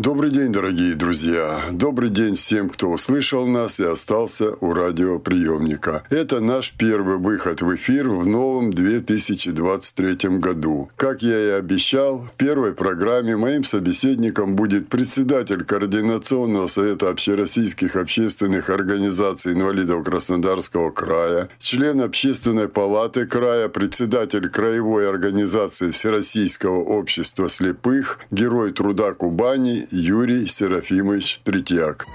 Добрый день, дорогие друзья. Добрый день всем, кто услышал нас и остался у радиоприемника. Это наш первый выход в эфир в новом 2023 году. Как я и обещал, в первой программе моим собеседником будет председатель Координационного совета общероссийских общественных организаций инвалидов Краснодарского края, член Общественной палаты края, председатель Краевой организации Всероссийского общества слепых, герой труда Кубани Юрий Серафимович Третьяк.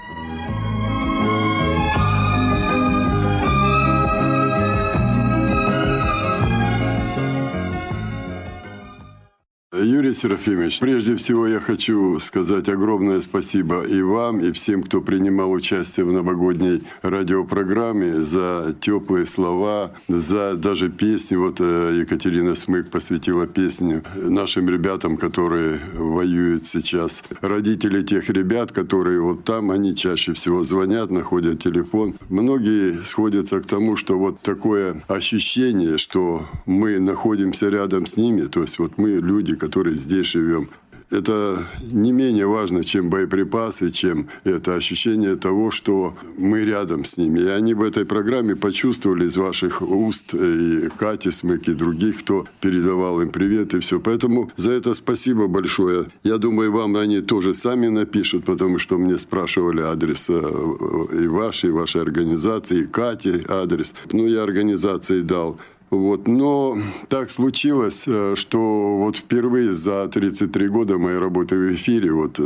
Юрий Серафимович, прежде всего я хочу сказать огромное спасибо и вам, и всем, кто принимал участие в новогодней радиопрограмме за теплые слова, за даже песни. Вот э, Екатерина Смык посвятила песню нашим ребятам, которые воюют сейчас. Родители тех ребят, которые вот там, они чаще всего звонят, находят телефон. Многие сходятся к тому, что вот такое ощущение, что мы находимся рядом с ними, то есть вот мы люди, которые здесь живем, это не менее важно, чем боеприпасы, чем это ощущение того, что мы рядом с ними. И они в этой программе почувствовали из ваших уст и Кати Смык, и других, кто передавал им привет и все. Поэтому за это спасибо большое. Я думаю, вам они тоже сами напишут, потому что мне спрашивали адрес э, и вашей, и вашей организации, и Кати адрес. Ну, я организации дал. Вот. Но так случилось, э, что вот впервые за 33 года моей работы в эфире, вот э,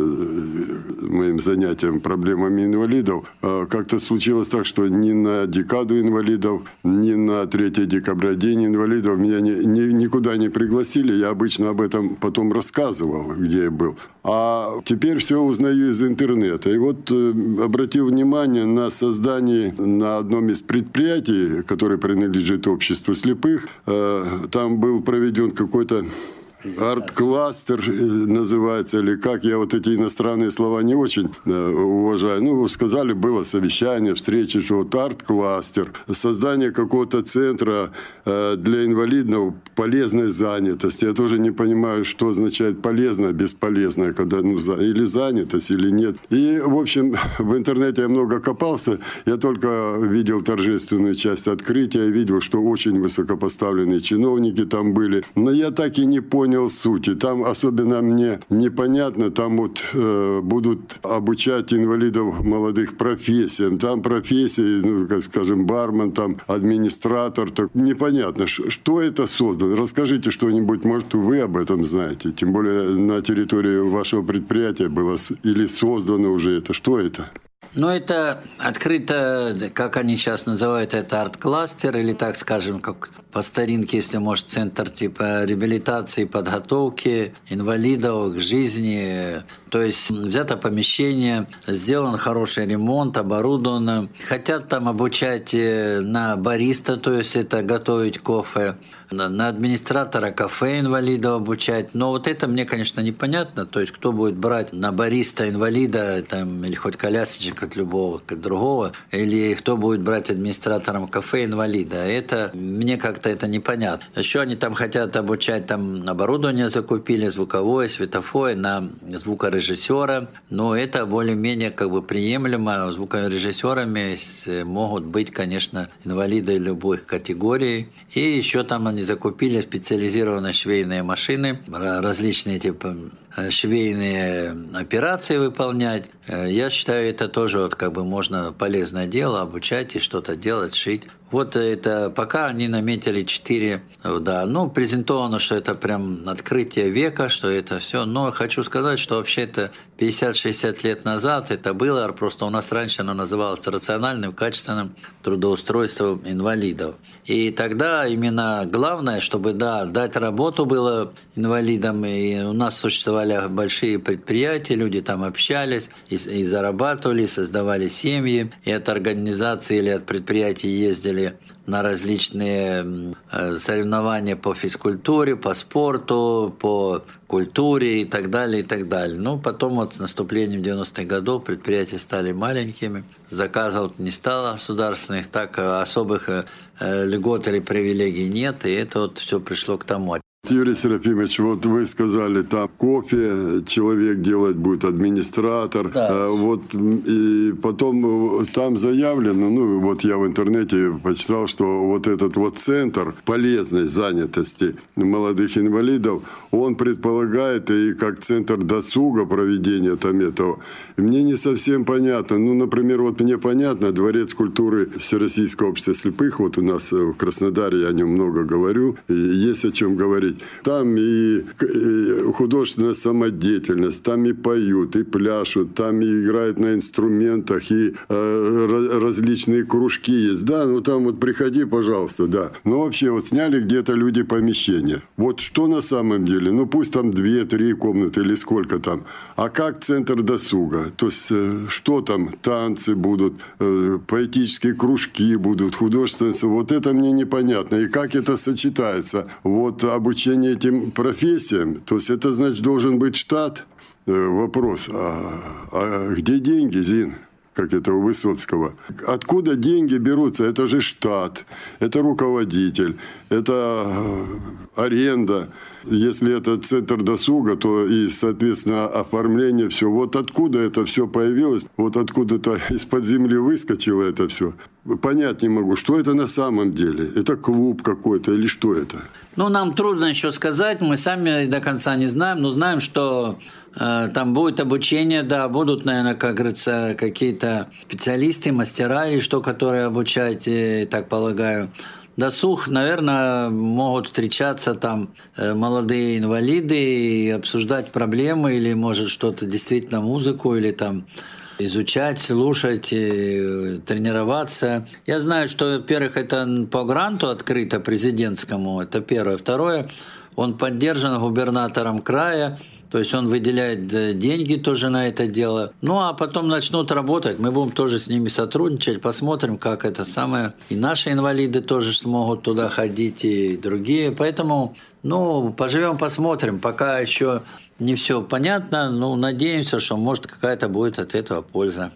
моим занятием проблемами инвалидов, э, как-то случилось так, что ни на декаду инвалидов, ни на 3 декабря День инвалидов меня ни, ни, никуда не пригласили. Я обычно об этом потом рассказывал, где я был. А теперь все узнаю из интернета. И вот обратил внимание на создание на одном из предприятий, которое принадлежит обществу слепых. Э, там был проведен какой-то Арт-кластер э, называется, или как, я вот эти иностранные слова не очень э, уважаю. Ну, сказали, было совещание, встречи, что вот арт-кластер, создание какого-то центра э, для инвалидов полезной занятости. Я тоже не понимаю, что означает полезная, бесполезная, когда, ну, за, или занятость, или нет. И, в общем, в интернете я много копался, я только видел торжественную часть открытия, видел, что очень высокопоставленные чиновники там были, но я так и не понял, понял сути. Там особенно мне непонятно, там вот э, будут обучать инвалидов молодых профессиям. Там профессии, ну, как скажем, бармен, там администратор. Так непонятно, что это создано. Расскажите что-нибудь, может, вы об этом знаете. Тем более на территории вашего предприятия было или создано уже это. Что это? Ну, это открыто, как они сейчас называют, это арт-кластер, или так скажем, как по старинке, если может, центр типа реабилитации, подготовки инвалидов к жизни. То есть взято помещение, сделан хороший ремонт, оборудовано. Хотят там обучать э, на бариста, то есть это готовить кофе, на администратора кафе инвалидов обучать. Но вот это мне, конечно, непонятно. То есть кто будет брать на бариста инвалида там, или хоть колясочек от любого, от другого, или кто будет брать администратором кафе инвалида. Это мне как как-то это непонятно. Еще они там хотят обучать, там оборудование закупили, звуковое, светофое на звукорежиссера. Но это более-менее как бы приемлемо. Звукорежиссерами могут быть, конечно, инвалиды любой категории. И еще там они закупили специализированные швейные машины, различные типа швейные операции выполнять. Э, я считаю, это тоже вот как бы можно полезное дело, обучать и что-то делать, шить. Вот это пока они наметили четыре, да, ну, презентовано, что это прям открытие века, что это все. Но хочу сказать, что вообще это 50-60 лет назад это было, просто у нас раньше оно называлось рациональным, качественным трудоустройством инвалидов. И тогда именно главное, чтобы, да, дать работу было инвалидам, и у нас существовали большие предприятия, люди там общались и, и зарабатывали, создавали семьи, и от организации или от предприятий ездили на различные э, соревнования по физкультуре, по спорту, по культуре и так далее, и так далее. Ну, потом вот с наступлением 90-х годов предприятия стали маленькими, заказов не стало государственных, так особых льгот или привилегий нет, и это вот все пришло к тому. Юрий Серафимович, вот вы сказали, там кофе человек делать будет администратор. Да. А, вот и потом э, там заявлено, ну вот я в интернете почитал, что вот этот вот центр полезной занятости молодых инвалидов, он предполагает и как центр досуга проведения там этого. И мне не совсем понятно. Ну, например, вот мне понятно, Дворец культуры Всероссийского общества слепых, вот у нас в Краснодаре, я о нем много говорю, и есть о чем говорить говорить. Там и, и художественная самодеятельность, там и поют, и пляшут, там и играют на инструментах, и э, различные кружки есть. Да, ну там вот приходи, пожалуйста, да. Но вообще вот сняли где-то люди помещение. Вот что на самом деле? Ну пусть там две-три комнаты или сколько там. А как центр досуга? То есть э, что там? Танцы будут, э, поэтические кружки будут, художественные. Вот это мне непонятно. И как это сочетается? Вот обучение обучение этим профессиям, то есть это значит должен быть штат. Э, вопрос, а, а где деньги, Зин? Как это у Высоцкого. Откуда деньги берутся? Это же штат, это руководитель, это э, аренда. Если это центр досуга, то и, соответственно, оформление, все. Вот откуда это все появилось, вот откуда-то из-под земли выскочило это все. Понять не могу, что это на самом деле. Это клуб какой-то или что это? Ну, нам трудно еще сказать, мы сами до конца не знаем, но знаем, что там будет обучение, да, будут, наверное, как говорится, какие-то специалисты, мастера или что, которые обучают, я так полагаю досуг, наверное, могут встречаться там э, молодые инвалиды и обсуждать проблемы или, может, что-то действительно музыку или там изучать, слушать, тренироваться. Я знаю, что, во-первых, это по гранту открыто президентскому, это первое. Второе, он поддержан губернатором края, то есть он выделяет э, деньги тоже на это дело. Ну а потом начнут работать. Мы будем тоже с ними сотрудничать, посмотрим, как это самое. И наши инвалиды тоже смогут туда ходить, и другие. Поэтому, ну, поживем, посмотрим. Пока еще не все понятно, но надеемся, что может какая-то будет от этого польза.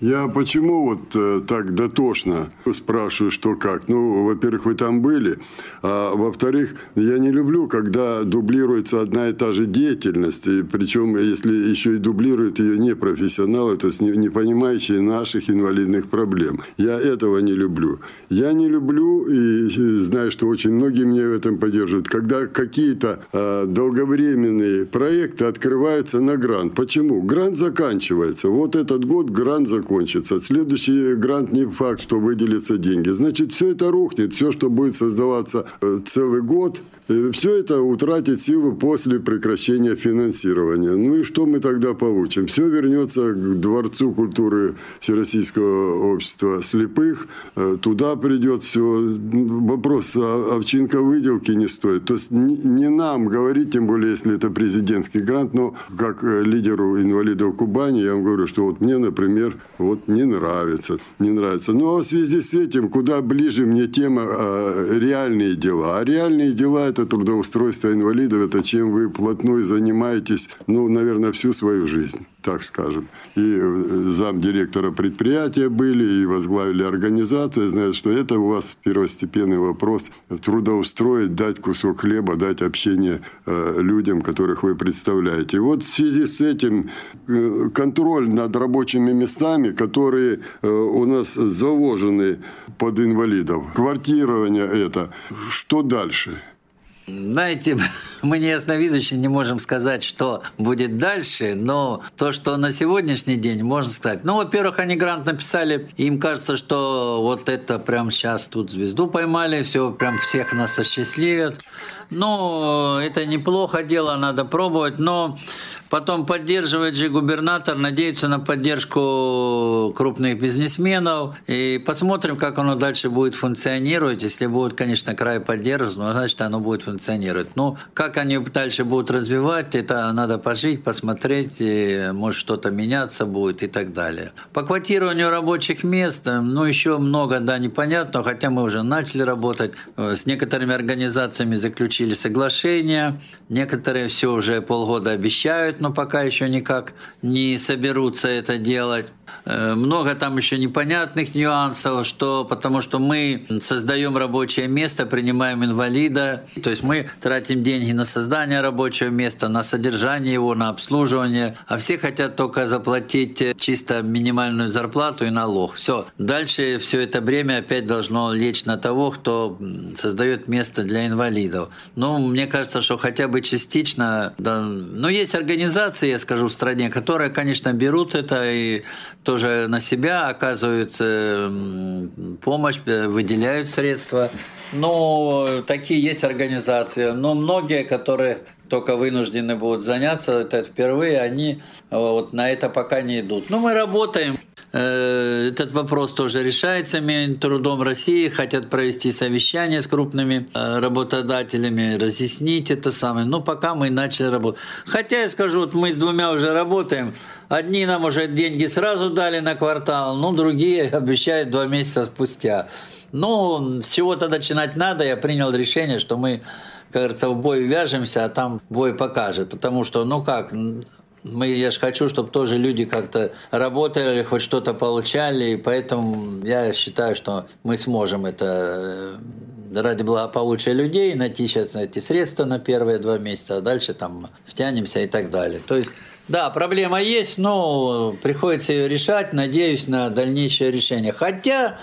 Я почему вот э, так дотошно спрашиваю, что как? Ну, во-первых, вы там были, а во-вторых, я не люблю, когда дублируется одна и та же деятельность, и причем, если еще и дублируют ее не профессионалы, то есть не, понимающие наших инвалидных проблем. Я этого не люблю. Я не люблю, и знаю, что очень многие меня в этом поддерживают, когда какие-то э, долговременные проекты открываются на грант. Почему? Грант заканчивается. Вот этот год грант закончился закончится. Следующий грант не факт, что выделятся деньги. Значит, все это рухнет. Все, что будет создаваться э, целый год, все это утратит силу после прекращения финансирования. Ну и что мы тогда получим? Все вернется к Дворцу культуры Всероссийского общества слепых. Э, туда придет все. Вопрос овчинка выделки не стоит. То есть не нам говорить, тем более, если это президентский грант, но как э, лидеру инвалидов Кубани я вам говорю, что вот мне, например, вот не нравится. Не нравится. Ну а в связи с этим, куда ближе мне тема а, реальные дела. А реальные дела это трудоустройство инвалидов, это чем вы плотной занимаетесь, ну, наверное, всю свою жизнь, так скажем. И э, зам директора предприятия были, и возглавили организацию, знают, что это у вас первостепенный вопрос трудоустроить, дать кусок хлеба, дать общение э, людям, которых вы представляете. Вот в связи с этим э, контроль над рабочими местами, которые у нас заложены под инвалидов, квартирование это, что дальше? Знаете, мы не ясновидящие не можем сказать, что будет дальше, но то, что на сегодняшний день, можно сказать. Ну, во-первых, они грант написали, им кажется, что вот это прям сейчас тут звезду поймали, все, прям всех нас осчастливят. Ну, это неплохо дело, надо пробовать, но Потом поддерживает же губернатор, надеется на поддержку крупных бизнесменов. И посмотрим, как оно дальше будет функционировать. Если будет, конечно, край поддерживать, ну, значит, оно будет функционировать. Ну, как они дальше будут развивать, это надо пожить, посмотреть, и, может, что-то меняться будет и так далее. По квотированию рабочих мест, ну, еще много, да, непонятно, хотя мы уже начали работать. С некоторыми организациями заключили соглашения, некоторые все уже полгода обещают, но пока еще никак не соберутся это делать. Э, много там еще непонятных нюансов, что, потому что мы создаем рабочее место, принимаем инвалида, то есть мы тратим деньги на создание рабочего места, на содержание его, на обслуживание, а все хотят только заплатить чисто минимальную зарплату и налог. Все. Дальше все это время опять должно лечь на того, кто создает место для инвалидов. Ну, мне кажется, что хотя бы частично, да, но есть организации, я скажу, в стране, которые, конечно, берут это и тоже на себя оказывают помощь, э, выделяют средства. Но такие есть организации. Но многие, которые только вынуждены будут заняться это впервые, они вот на это пока не идут. Но мы работаем. Э, этот вопрос тоже решается трудом России. Хотят провести совещание с крупными э, работодателями, разъяснить это самое. Но пока мы начали работать. Хотя я скажу, вот мы с двумя уже работаем. Одни нам уже деньги сразу дали на квартал, ну другие обещают два месяца спустя. Ну, с чего-то начинать надо. Я принял решение, что мы, говорится, в бой вяжемся, а там бой покажет. Потому что, ну как, мы, я же хочу, чтобы тоже люди как-то работали, хоть что-то получали, и поэтому я считаю, что мы сможем это э, ради благополучия людей найти сейчас эти средства на первые два месяца, а дальше там втянемся и так далее. То есть да, проблема есть, но приходится ее решать. Надеюсь на дальнейшее решение. Хотя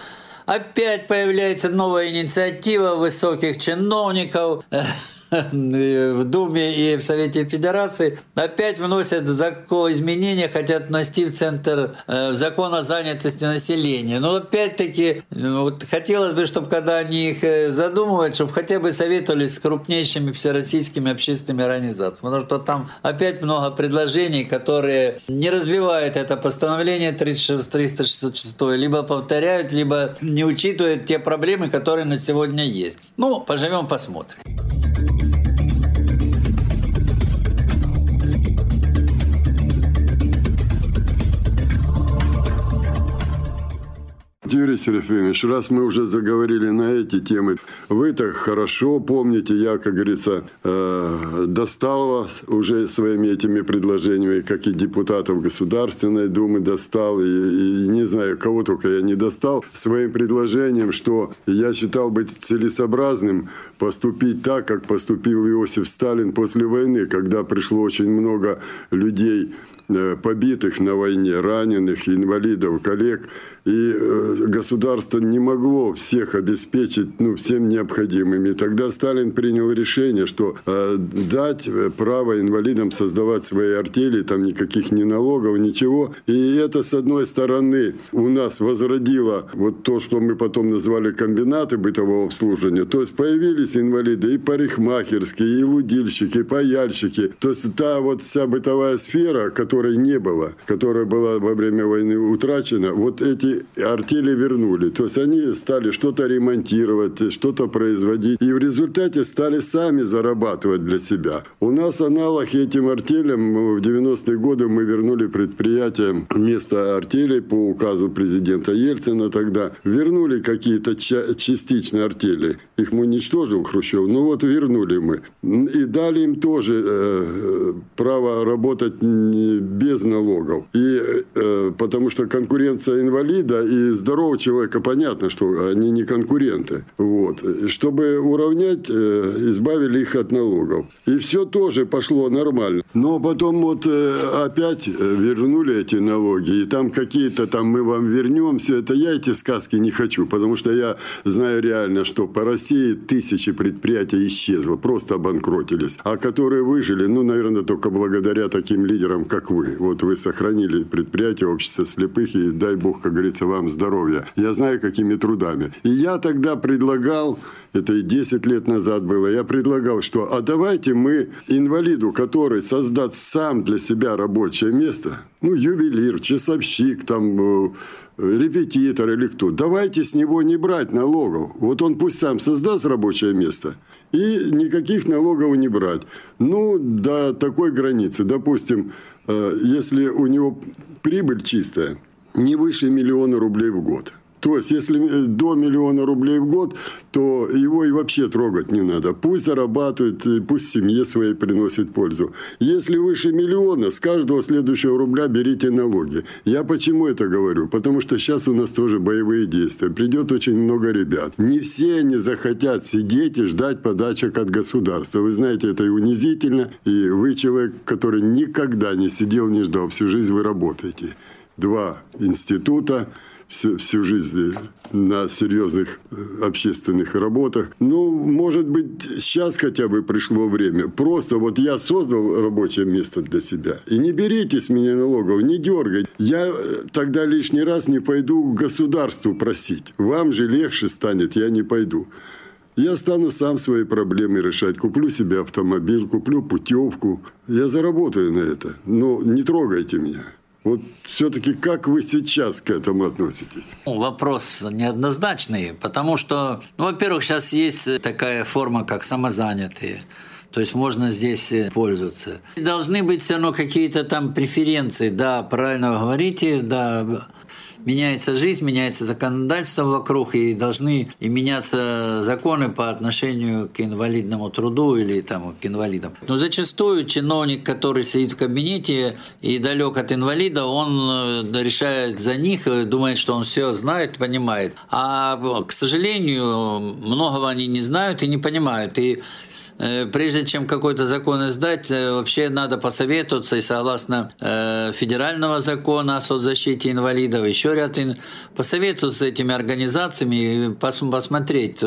опять появляется новая инициатива высоких чиновников в Думе и в Совете Федерации опять вносят закон изменения, хотят внести в центр э, закон о занятости населения. Но опять-таки, ну, вот хотелось бы, чтобы когда они их э, задумывают, чтобы хотя бы советовались с крупнейшими всероссийскими общественными организациями. Потому что там опять много предложений, которые не развивают это постановление 36, 366, либо повторяют, либо не учитывают те проблемы, которые на сегодня есть. Ну, поживем, посмотрим. Юрий Серафимович, раз мы уже заговорили на эти темы, вы так хорошо помните, я, как говорится, э, достал вас уже своими этими предложениями, как и депутатов Государственной Думы достал, и, и не знаю, кого только я не достал, своим предложением, что я считал быть целесообразным поступить так, как поступил Иосиф Сталин после войны, когда пришло очень много людей, э, побитых на войне, раненых, инвалидов, коллег – и э, государство не могло всех обеспечить ну, всем необходимым. И тогда Сталин принял решение, что э, дать право инвалидам создавать свои артели, там никаких ни налогов, ничего. И это, с одной стороны, у нас возродило вот то, что мы потом назвали комбинаты бытового обслуживания. То есть появились инвалиды и парикмахерские, и лудильщики, и паяльщики. То есть та вот вся бытовая сфера, которой не было, которая была во время войны утрачена, вот эти артели вернули. То есть они стали что-то ремонтировать, что-то производить. И в результате стали сами зарабатывать для себя. У нас аналог этим артелям в 90-е годы мы вернули предприятие вместо артелей по указу президента Ельцина тогда. Вернули какие-то частичные артели. Их мы уничтожил Хрущев. Ну вот вернули мы. И дали им тоже э, право работать без налогов. И э, потому что конкуренция инвалидов инвалида и здорового человека понятно, что они не конкуренты. Вот. Чтобы уравнять, э, избавили их от налогов. И все тоже пошло нормально. Но потом вот э, опять э, вернули эти налоги. И там какие-то там мы вам вернем. Все это я эти сказки не хочу. Потому что я знаю реально, что по России тысячи предприятий исчезло. Просто обанкротились. А которые выжили, ну, наверное, только благодаря таким лидерам, как вы. Вот вы сохранили предприятие общества слепых, и дай бог, как говорится, вам здоровья. Я знаю, какими трудами. И я тогда предлагал это и 10 лет назад было, я предлагал, что а давайте мы инвалиду, который создаст сам для себя рабочее место, ну, ювелир, часовщик, там, э, репетитор или кто, давайте с него не брать налогов. Вот он пусть сам создаст рабочее место, и никаких налогов не брать. Ну, до такой границы. Допустим, э, если у него прибыль чистая, не выше миллиона рублей в год – то есть, если э, до миллиона рублей в год, то его и вообще трогать не надо. Пусть зарабатывает, пусть семье своей приносит пользу. Если выше миллиона, с каждого следующего рубля берите налоги. Я почему это говорю? Потому что сейчас у нас тоже боевые действия. Придет очень много ребят. Не все они захотят сидеть и ждать подачек от государства. Вы знаете, это и унизительно. И вы человек, который никогда не сидел, не ждал. Всю жизнь вы работаете. Два института – всю, всю жизнь на серьезных э, общественных работах. Ну, может быть, сейчас хотя бы пришло время. Просто вот я создал рабочее место для себя. И не берите с меня налогов, не дергайте. Я э, тогда лишний раз не пойду к государству просить. Вам же легче станет, я не пойду. Я стану сам свои проблемы решать. Куплю себе автомобиль, куплю путевку. Я заработаю на это. Но не трогайте меня. Вот все-таки как вы сейчас к этому относитесь? Ну, вопрос неоднозначный, потому что, ну, во-первых, сейчас есть такая форма, как самозанятые. То есть можно здесь пользоваться. Должны быть все равно какие-то там преференции. Да, правильно говорите, да, меняется жизнь, меняется законодательство вокруг, и должны и меняться законы по отношению к инвалидному труду или там, к инвалидам. Но зачастую чиновник, который сидит в кабинете и далек от инвалида, он э, решает за них, думает, что он все знает, понимает. А, к сожалению, многого они не знают и не понимают. И Э, прежде чем какой-то закон издать, э, вообще надо посоветоваться и согласно э, федерального закона о соцзащите инвалидов, еще ряд посоветоваться с этими организациями и посмотреть,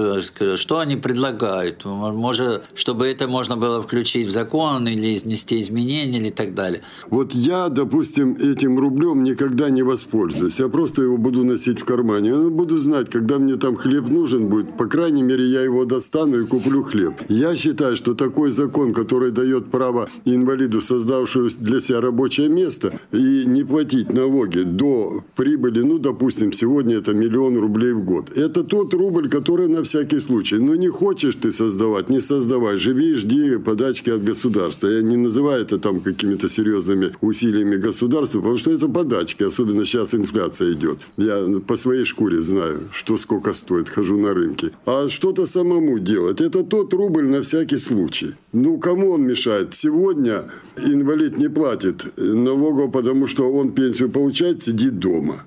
что они предлагают. Может, чтобы это можно было включить в закон или внести изменения или так далее. Вот я, допустим, этим рублем никогда не воспользуюсь. Я просто его буду носить в кармане. Я буду знать, когда мне там хлеб нужен будет, по крайней мере, я его достану и куплю хлеб. Я считаю, считаю, что такой закон, который дает право инвалиду, создавшему для себя рабочее место, и не платить налоги до прибыли, ну, допустим, сегодня это миллион рублей в год. Это тот рубль, который на всякий случай. Но не хочешь ты создавать, не создавай. Живи, жди подачки от государства. Я не называю это там какими-то серьезными усилиями государства, потому что это подачки. Особенно сейчас инфляция идет. Я по своей шкуре знаю, что сколько стоит. Хожу на рынке. А что-то самому делать. Это тот рубль на всякий всякий случай. Ну, кому он мешает? Сегодня инвалид не платит налогов, потому что он пенсию получает, сидит дома.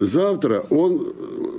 Завтра он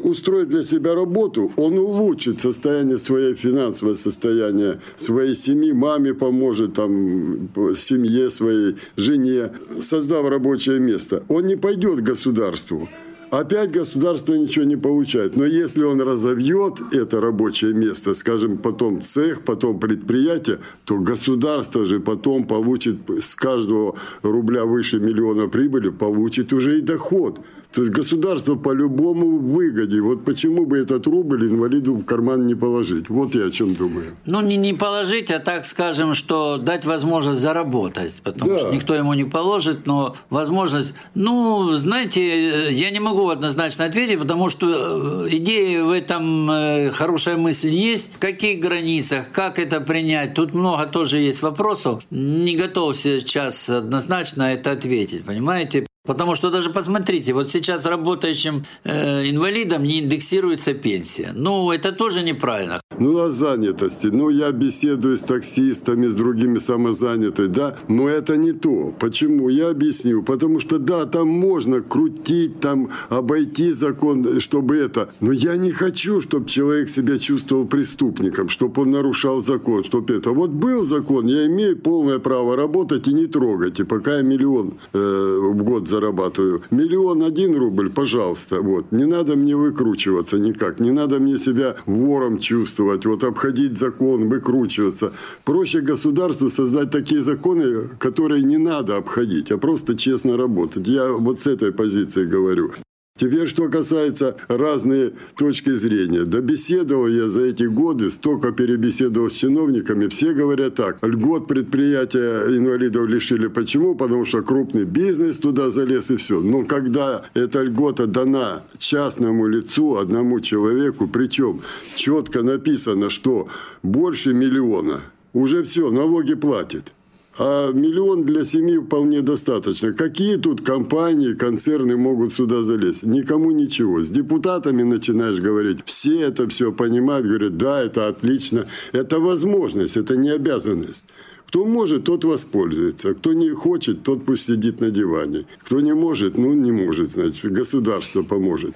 устроит для себя работу, он улучшит состояние своей финансовое состояние своей семьи, маме поможет, там, семье своей, жене, создав рабочее место. Он не пойдет к государству. Опять государство ничего не получает. Но если он разовьет это рабочее место, скажем, потом цех, потом предприятие, то государство же потом получит с каждого рубля выше миллиона прибыли, получит уже и доход. То есть государство по-любому выгоде. Вот почему бы этот рубль инвалиду в карман не положить? Вот я о чем думаю. Ну, не, не положить, а так скажем, что дать возможность заработать. Потому да. что никто ему не положит, но возможность... Ну, знаете, я не могу однозначно ответить, потому что э, идея в этом, э, хорошая мысль есть. В каких границах, как это принять? Тут много тоже есть вопросов. Не готов сейчас однозначно это ответить, понимаете? Потому что даже посмотрите, вот сейчас работающим э, инвалидам не индексируется пенсия. Ну, это тоже неправильно. Ну, о занятости. Ну, я беседую с таксистами, с другими самозанятыми, да, но это не то. Почему? Я объясню. Потому что, да, там можно крутить, там обойти закон, чтобы это. Но я не хочу, чтобы человек себя чувствовал преступником, чтобы он нарушал закон, чтобы это. Вот был закон, я имею полное право работать и не трогать, и пока я миллион э, в год зарабатываю зарабатываю. Миллион один рубль, пожалуйста. Вот. Не надо мне выкручиваться никак. Не надо мне себя вором чувствовать. Вот обходить закон, выкручиваться. Проще государству создать такие законы, которые не надо обходить, а просто честно работать. Я вот с этой позиции говорю. Теперь, что касается разные точки зрения. Да беседовал я за эти годы, столько перебеседовал с чиновниками. Все говорят так. Льгот предприятия инвалидов лишили. Почему? Потому что крупный бизнес туда залез и все. Но когда эта льгота дана частному лицу, одному человеку, причем четко написано, что больше миллиона, уже все, налоги платит. А миллион для семьи вполне достаточно. Какие тут компании, концерны могут сюда залезть? Никому ничего. С депутатами начинаешь говорить, все это все понимают, говорят, да, это отлично. Это возможность, это не обязанность. Кто может, тот воспользуется. Кто не хочет, тот пусть сидит на диване. Кто не может, ну не может, значит, государство поможет.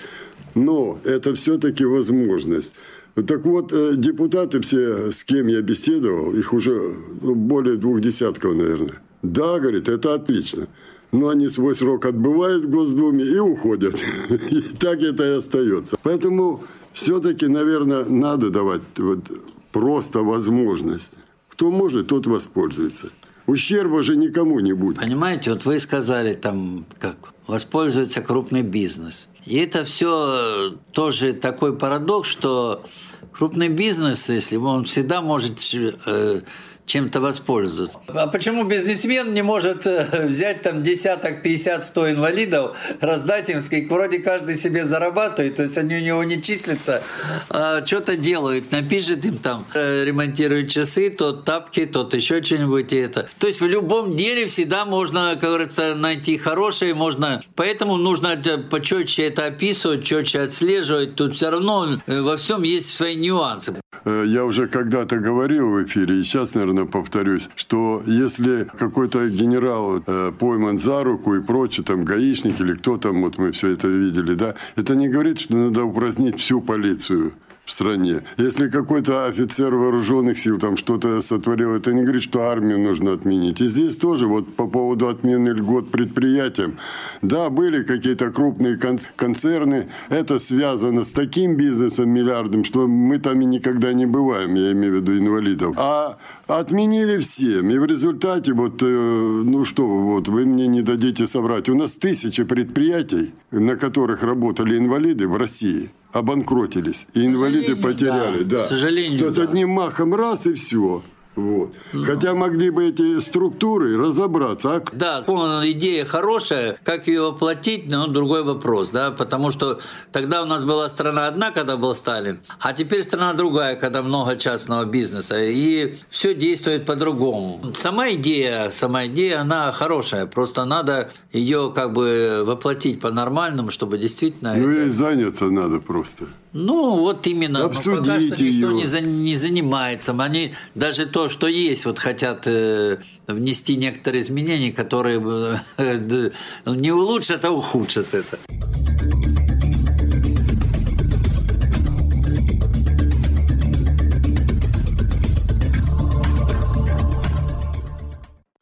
Но это все-таки возможность. Так вот, э, депутаты все, с кем я беседовал, их уже ну, более двух десятков, наверное. Да, говорит, это отлично. Но они свой срок отбывают в Госдуме и уходят. И так это и остается. Поэтому все-таки, наверное, надо давать вот просто возможность. Кто может, тот воспользуется. Ущерба же никому не будет. Понимаете, вот вы сказали там, как воспользуется крупный бизнес. И это все тоже такой парадокс, что крупный бизнес, если он всегда может э, чем-то воспользоваться. А почему бизнесмен не может э, взять там десяток, 50, 100 инвалидов, раздать им, сказать, вроде каждый себе зарабатывает, то есть они у него не числятся, а что-то делают, напишет им там, э, ремонтирует часы, тот тапки, тот еще что-нибудь и это. То есть в любом деле всегда можно, как говорится, найти хорошее, можно, поэтому нужно почетче это описывать, четче отслеживать, тут все равно э, во всем есть свои нюансы. Я уже когда-то говорил в эфире, и сейчас, наверное, повторюсь, что если какой-то генерал э, пойман за руку и прочее, там, гаишник или кто там, вот мы все это видели, да, это не говорит, что надо упразднить всю полицию в стране. Если какой-то офицер вооруженных сил там что-то сотворил, это не говорит, что армию нужно отменить. И здесь тоже вот по поводу отмены льгот предприятиям. Да, были какие-то крупные концерны. Это связано с таким бизнесом миллиардом, что мы там и никогда не бываем, я имею в виду инвалидов. А отменили всем. И в результате вот, э, ну что, вот вы мне не дадите соврать. У нас тысячи предприятий, на которых работали инвалиды в России – обанкротились. И инвалиды потеряли. Да. да. К сожалению, То да. одним махом раз и все. Вот. Ну. Хотя могли бы эти структуры разобраться. А... Да, идея хорошая, как ее оплатить, но другой вопрос, да, потому что тогда у нас была страна одна, когда был Сталин, а теперь страна другая, когда много частного бизнеса, и все действует по-другому. Сама идея, сама идея, она хорошая, просто надо ее как бы воплотить по-нормальному, чтобы действительно... Ну это... и заняться надо просто. Ну, вот именно. Пока что никто не, за, не занимается. Они даже то, что есть, вот хотят э, внести некоторые изменения, которые э, не улучшат, а ухудшат это.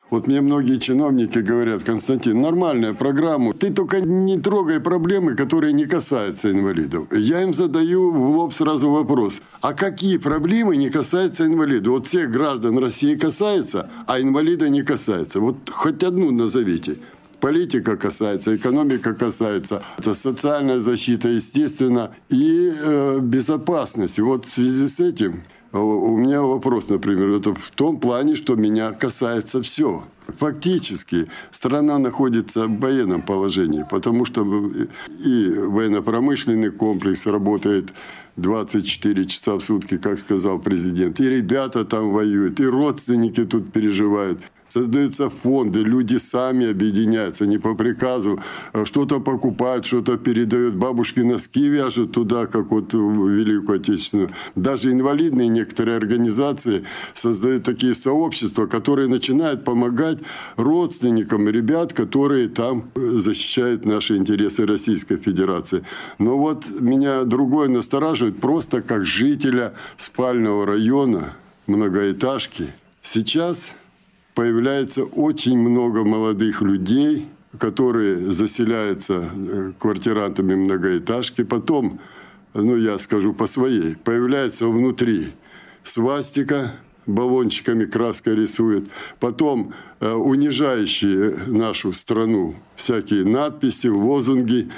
Вот мне многие чиновники говорят, Константин, нормальная программа, ты только не трогай проблемы, которые не касаются инвалидов. Я им задаю в лоб сразу вопрос, а какие проблемы не касаются инвалидов? Вот всех граждан России касается, а инвалида не касается. Вот хоть одну назовите. Политика касается, экономика касается, это социальная защита, естественно, и э, безопасность. Вот в связи с этим у меня вопрос, например, это в том плане, что меня касается все. Фактически страна находится в военном положении, потому что и военно-промышленный комплекс работает 24 часа в сутки, как сказал президент. И ребята там воюют, и родственники тут переживают. Создаются фонды, люди сами объединяются, не по приказу. А что-то покупают, что-то передают. Бабушки носки вяжут туда, как вот в Великую Отечественную. Даже инвалидные некоторые организации создают такие сообщества, которые начинают помогать родственникам ребят, которые там защищают наши интересы Российской Федерации. Но вот меня другое настораживает, просто как жителя спального района, многоэтажки. Сейчас появляется очень много молодых людей, которые заселяются э, квартирантами многоэтажки. Потом, ну я скажу по своей, появляется внутри свастика, баллончиками краской рисует. Потом э, унижающие нашу страну всякие надписи, лозунги.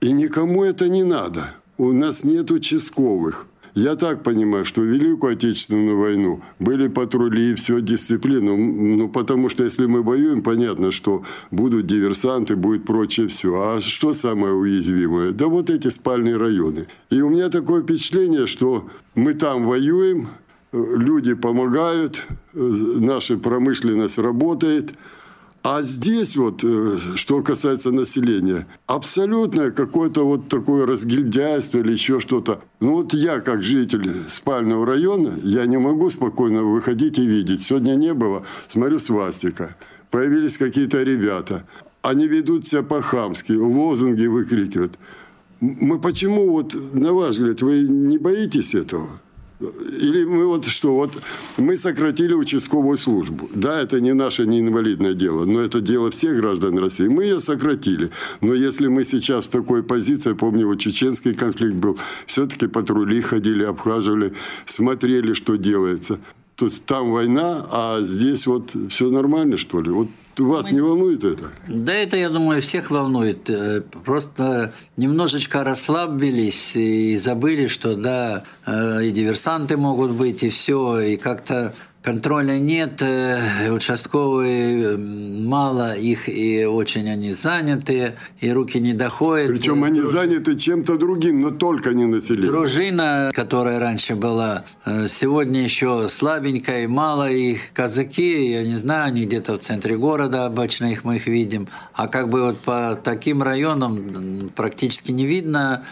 И никому это не надо. У нас нет участковых. Я так понимаю, что в Великую Отечественную войну были патрули и все, дисциплину. Ну, потому что если мы воюем, понятно, что будут диверсанты, будет прочее все. А что самое уязвимое? Да вот эти спальные районы. И у меня такое впечатление, что мы там воюем, люди помогают, наша промышленность работает – а здесь вот, э, что касается населения, абсолютно какое-то вот такое разгильдяйство или еще что-то. Ну вот я, как житель спального района, я не могу спокойно выходить и видеть. Сегодня не было, смотрю, свастика. Появились какие-то ребята. Они ведут себя по-хамски, лозунги выкрикивают. Мы почему, вот, на ваш взгляд, вы не боитесь этого? Или мы вот что, вот мы сократили участковую службу. Да, это не наше, не инвалидное дело, но это дело всех граждан России. Мы ее сократили. Но если мы сейчас в такой позиции, помню, вот чеченский конфликт был, все-таки патрули ходили, обхаживали, смотрели, что делается. То есть там война, а здесь вот все нормально, что ли? Вот вас не волнует это? Да, это, я думаю, всех волнует. Э, просто немножечко расслабились и забыли, что да, э, и диверсанты могут быть, и все, и как-то контроля нет, э, участковые мало, их и очень они заняты, и руки не доходят. Причем они заняты чем-то другим, но только не населением. Дружина, которая раньше была, э, сегодня еще слабенькая, и мало их казаки, я не знаю, они где-то в центре города, обычно их мы их видим, а как бы вот по таким районам практически не видно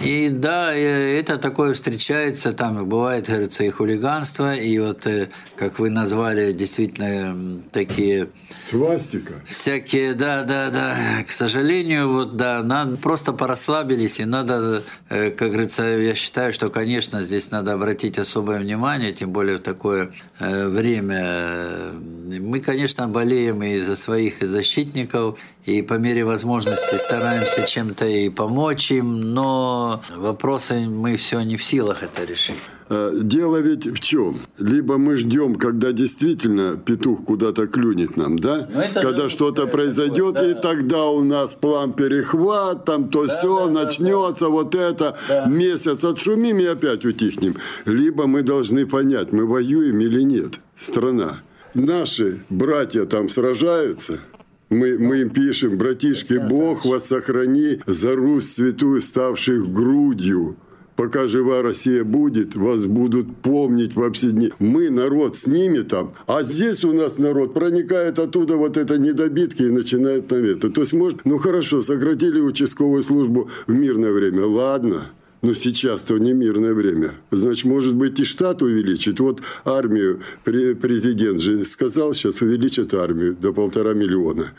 и да, это такое встречается, там бывает, говорится, и хулиганство, и вот, э, как вы назвали, действительно такие... Свастика. Всякие, да, да, да. К сожалению, вот, да, надо, просто порасслабились, и надо, э, как говорится, я считаю, что, конечно, здесь надо обратить особое внимание, тем более в такое э, время. Мы, конечно, болеем и за своих защитников, и по мере возможности стараемся чем-то и помочь им, но вопросы мы все не в силах это решить. Э, дело ведь в чем? Либо мы ждем, когда действительно петух куда-то клюнет нам, да? Ну, когда что-то произойдет, такое, да. и тогда у нас план перехват, там то да, все, да, начнется да, вот это, да. месяц отшумим и опять утихнем. Либо мы должны понять, мы воюем или нет, страна. Наши братья там сражаются – мы, мы им пишем, братишки, Бог вас сохрани за Русь святую, ставших грудью. Пока жива Россия будет, вас будут помнить во все дни. Мы, народ, с ними там. А здесь у нас народ проникает оттуда вот это недобитки и начинает это. То есть, может, ну хорошо, сократили участковую службу в мирное время. Ладно. Но сейчас-то не мирное время. Значит, может быть, и штат увеличить. Вот армию президент же сказал, сейчас увеличат армию до полтора миллиона.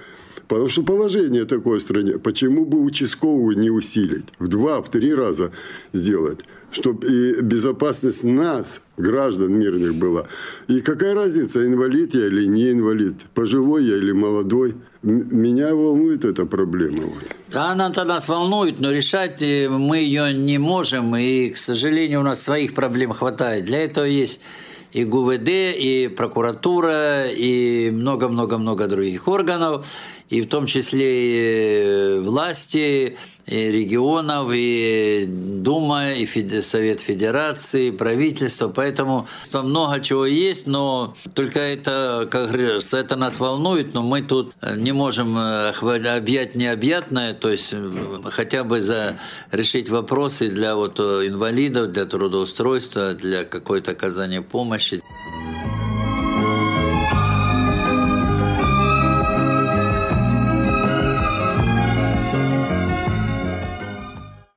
Потому что положение такое в стране. Почему бы участковую не усилить? В два, в три раза сделать чтобы и безопасность нас, граждан мирных, была. И какая разница, инвалид я или не инвалид, пожилой я или молодой. Меня волнует эта проблема. Да, она-то нас волнует, но решать э, мы ее не можем. И, к сожалению, у нас своих проблем хватает. Для этого есть и ГУВД, и прокуратура, и много-много-много других органов и в том числе и власти и регионов, и Дума, и Совет Федерации, и правительство. Поэтому там много чего есть, но только это, как говорится, это нас волнует, но мы тут не можем э, объять необъятное, то есть э, хотя бы за решить вопросы для вот инвалидов, для трудоустройства, для какой-то оказания помощи.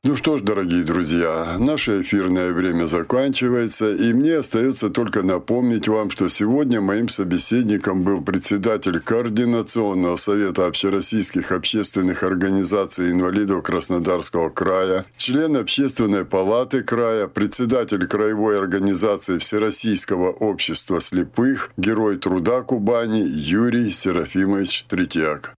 Ну что ж, дорогие друзья, наше эфирное время заканчивается, и мне остается только напомнить вам, что сегодня моим собеседником был председатель Координационного совета общероссийских общественных организаций инвалидов Краснодарского края, член Общественной палаты края, председатель Краевой организации Всероссийского общества слепых, герой труда Кубани Юрий Серафимович Третьяк.